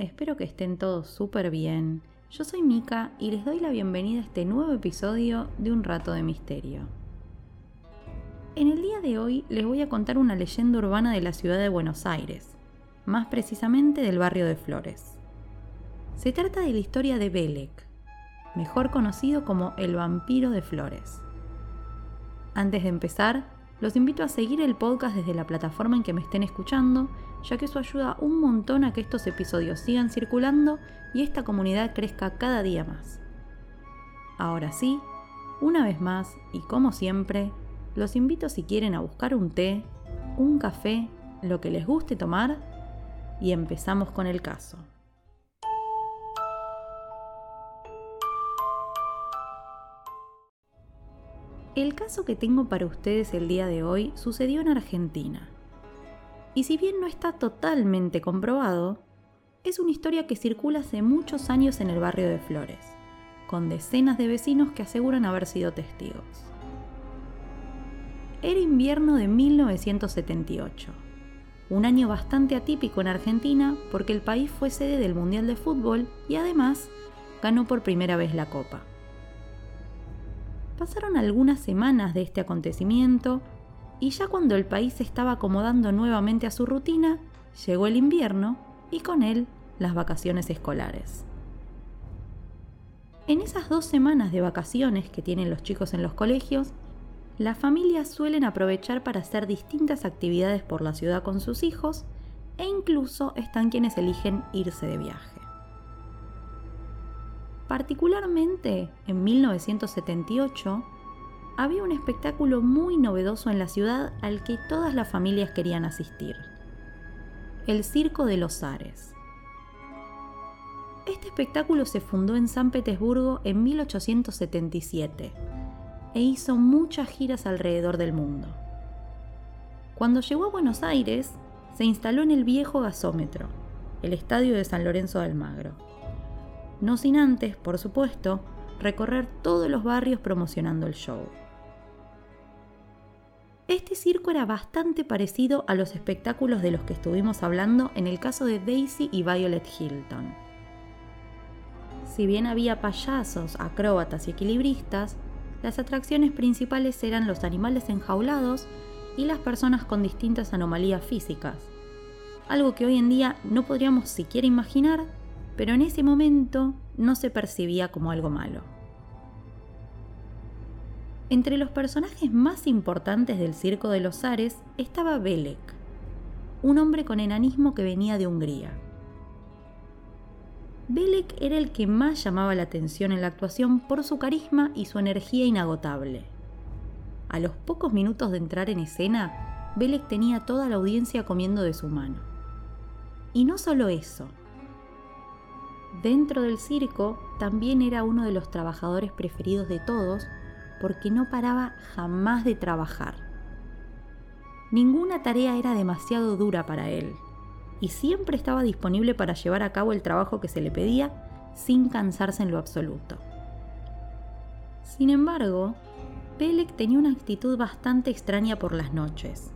Espero que estén todos súper bien. Yo soy Mika y les doy la bienvenida a este nuevo episodio de Un Rato de Misterio. En el día de hoy les voy a contar una leyenda urbana de la ciudad de Buenos Aires, más precisamente del barrio de Flores. Se trata de la historia de Belek, mejor conocido como el vampiro de Flores. Antes de empezar, los invito a seguir el podcast desde la plataforma en que me estén escuchando, ya que eso ayuda un montón a que estos episodios sigan circulando y esta comunidad crezca cada día más. Ahora sí, una vez más y como siempre, los invito si quieren a buscar un té, un café, lo que les guste tomar y empezamos con el caso. El caso que tengo para ustedes el día de hoy sucedió en Argentina. Y si bien no está totalmente comprobado, es una historia que circula hace muchos años en el barrio de Flores, con decenas de vecinos que aseguran haber sido testigos. Era invierno de 1978, un año bastante atípico en Argentina porque el país fue sede del Mundial de Fútbol y además ganó por primera vez la Copa. Pasaron algunas semanas de este acontecimiento y ya cuando el país se estaba acomodando nuevamente a su rutina, llegó el invierno y con él las vacaciones escolares. En esas dos semanas de vacaciones que tienen los chicos en los colegios, las familias suelen aprovechar para hacer distintas actividades por la ciudad con sus hijos e incluso están quienes eligen irse de viaje. Particularmente en 1978, había un espectáculo muy novedoso en la ciudad al que todas las familias querían asistir. El Circo de los Ares. Este espectáculo se fundó en San Petersburgo en 1877 e hizo muchas giras alrededor del mundo. Cuando llegó a Buenos Aires, se instaló en el viejo gasómetro, el estadio de San Lorenzo de Almagro no sin antes, por supuesto, recorrer todos los barrios promocionando el show. Este circo era bastante parecido a los espectáculos de los que estuvimos hablando en el caso de Daisy y Violet Hilton. Si bien había payasos, acróbatas y equilibristas, las atracciones principales eran los animales enjaulados y las personas con distintas anomalías físicas, algo que hoy en día no podríamos siquiera imaginar pero en ese momento no se percibía como algo malo. Entre los personajes más importantes del Circo de los Ares estaba Belek, un hombre con enanismo que venía de Hungría. Belek era el que más llamaba la atención en la actuación por su carisma y su energía inagotable. A los pocos minutos de entrar en escena, Belek tenía toda la audiencia comiendo de su mano. Y no solo eso, Dentro del circo también era uno de los trabajadores preferidos de todos porque no paraba jamás de trabajar. Ninguna tarea era demasiado dura para él y siempre estaba disponible para llevar a cabo el trabajo que se le pedía sin cansarse en lo absoluto. Sin embargo, Pelec tenía una actitud bastante extraña por las noches.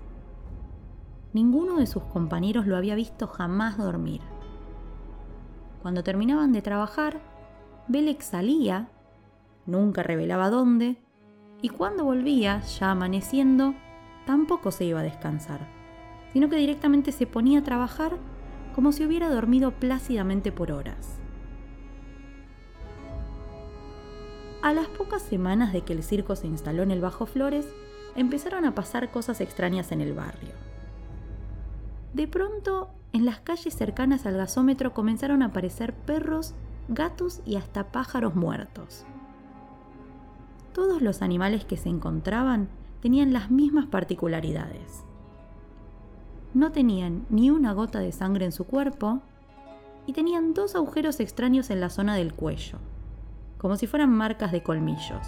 Ninguno de sus compañeros lo había visto jamás dormir. Cuando terminaban de trabajar, Belek salía, nunca revelaba dónde, y cuando volvía, ya amaneciendo, tampoco se iba a descansar, sino que directamente se ponía a trabajar como si hubiera dormido plácidamente por horas. A las pocas semanas de que el circo se instaló en el Bajo Flores, empezaron a pasar cosas extrañas en el barrio. De pronto en las calles cercanas al gasómetro comenzaron a aparecer perros, gatos y hasta pájaros muertos. Todos los animales que se encontraban tenían las mismas particularidades. No tenían ni una gota de sangre en su cuerpo, y tenían dos agujeros extraños en la zona del cuello, como si fueran marcas de colmillos.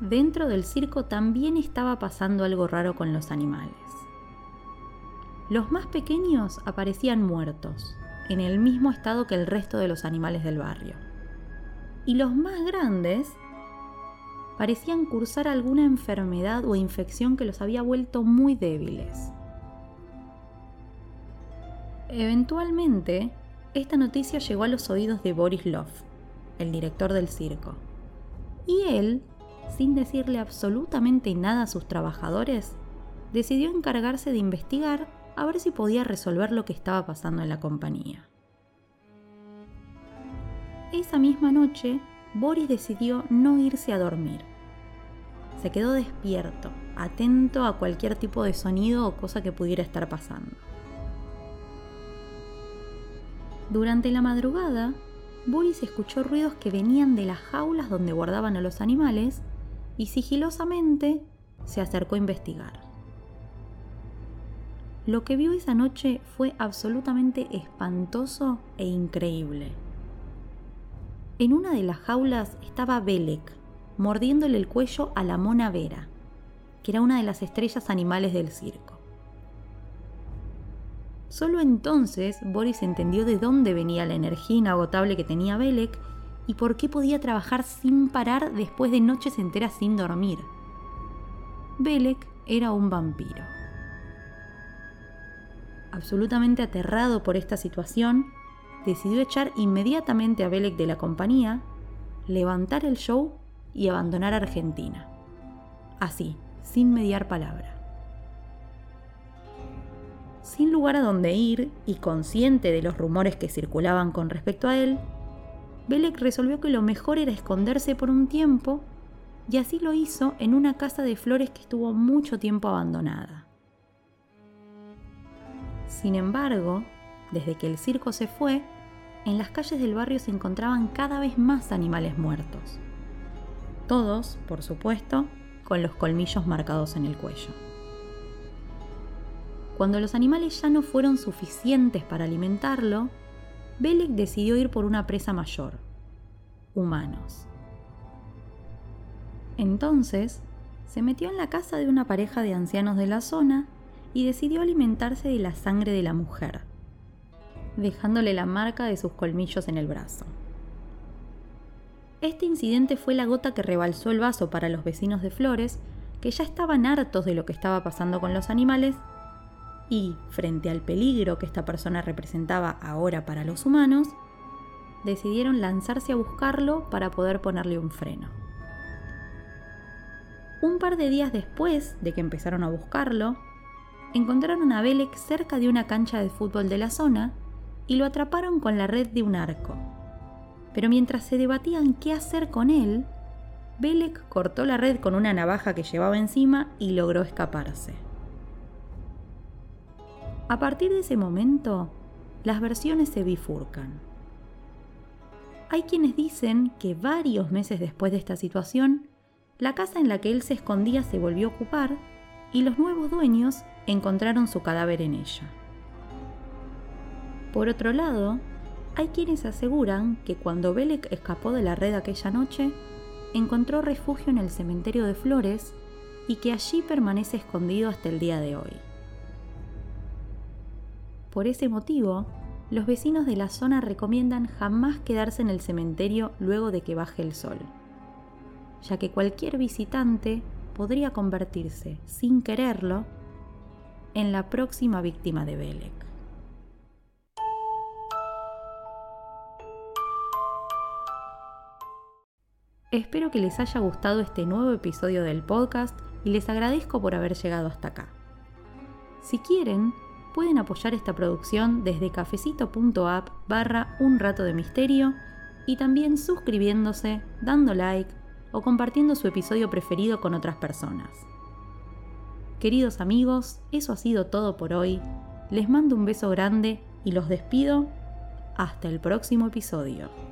Dentro del circo también estaba pasando algo raro con los animales. Los más pequeños aparecían muertos, en el mismo estado que el resto de los animales del barrio. Y los más grandes parecían cursar alguna enfermedad o infección que los había vuelto muy débiles. Eventualmente, esta noticia llegó a los oídos de Boris Lov, el director del circo. Y él, sin decirle absolutamente nada a sus trabajadores, decidió encargarse de investigar a ver si podía resolver lo que estaba pasando en la compañía. Esa misma noche, Boris decidió no irse a dormir. Se quedó despierto, atento a cualquier tipo de sonido o cosa que pudiera estar pasando. Durante la madrugada, Boris escuchó ruidos que venían de las jaulas donde guardaban a los animales y sigilosamente se acercó a investigar. Lo que vio esa noche fue absolutamente espantoso e increíble. En una de las jaulas estaba Belek, mordiéndole el cuello a la mona Vera, que era una de las estrellas animales del circo. Solo entonces Boris entendió de dónde venía la energía inagotable que tenía Belek y por qué podía trabajar sin parar después de noches enteras sin dormir. Belek era un vampiro. Absolutamente aterrado por esta situación, decidió echar inmediatamente a Belek de la compañía, levantar el show y abandonar Argentina. Así, sin mediar palabra. Sin lugar a dónde ir y consciente de los rumores que circulaban con respecto a él, Belek resolvió que lo mejor era esconderse por un tiempo y así lo hizo en una casa de flores que estuvo mucho tiempo abandonada. Sin embargo, desde que el circo se fue, en las calles del barrio se encontraban cada vez más animales muertos. Todos, por supuesto, con los colmillos marcados en el cuello. Cuando los animales ya no fueron suficientes para alimentarlo, Belek decidió ir por una presa mayor, humanos. Entonces, se metió en la casa de una pareja de ancianos de la zona y decidió alimentarse de la sangre de la mujer, dejándole la marca de sus colmillos en el brazo. Este incidente fue la gota que rebalsó el vaso para los vecinos de Flores, que ya estaban hartos de lo que estaba pasando con los animales y, frente al peligro que esta persona representaba ahora para los humanos, decidieron lanzarse a buscarlo para poder ponerle un freno. Un par de días después de que empezaron a buscarlo, encontraron a Belek cerca de una cancha de fútbol de la zona y lo atraparon con la red de un arco. Pero mientras se debatían qué hacer con él, Belek cortó la red con una navaja que llevaba encima y logró escaparse. A partir de ese momento, las versiones se bifurcan. Hay quienes dicen que varios meses después de esta situación, la casa en la que él se escondía se volvió a ocupar y los nuevos dueños encontraron su cadáver en ella. Por otro lado, hay quienes aseguran que cuando Belek escapó de la red aquella noche, encontró refugio en el cementerio de Flores y que allí permanece escondido hasta el día de hoy. Por ese motivo, los vecinos de la zona recomiendan jamás quedarse en el cementerio luego de que baje el sol, ya que cualquier visitante podría convertirse, sin quererlo, en la próxima víctima de Belek. Espero que les haya gustado este nuevo episodio del podcast y les agradezco por haber llegado hasta acá. Si quieren, pueden apoyar esta producción desde cafecito.app barra un rato de misterio y también suscribiéndose, dando like o compartiendo su episodio preferido con otras personas. Queridos amigos, eso ha sido todo por hoy. Les mando un beso grande y los despido hasta el próximo episodio.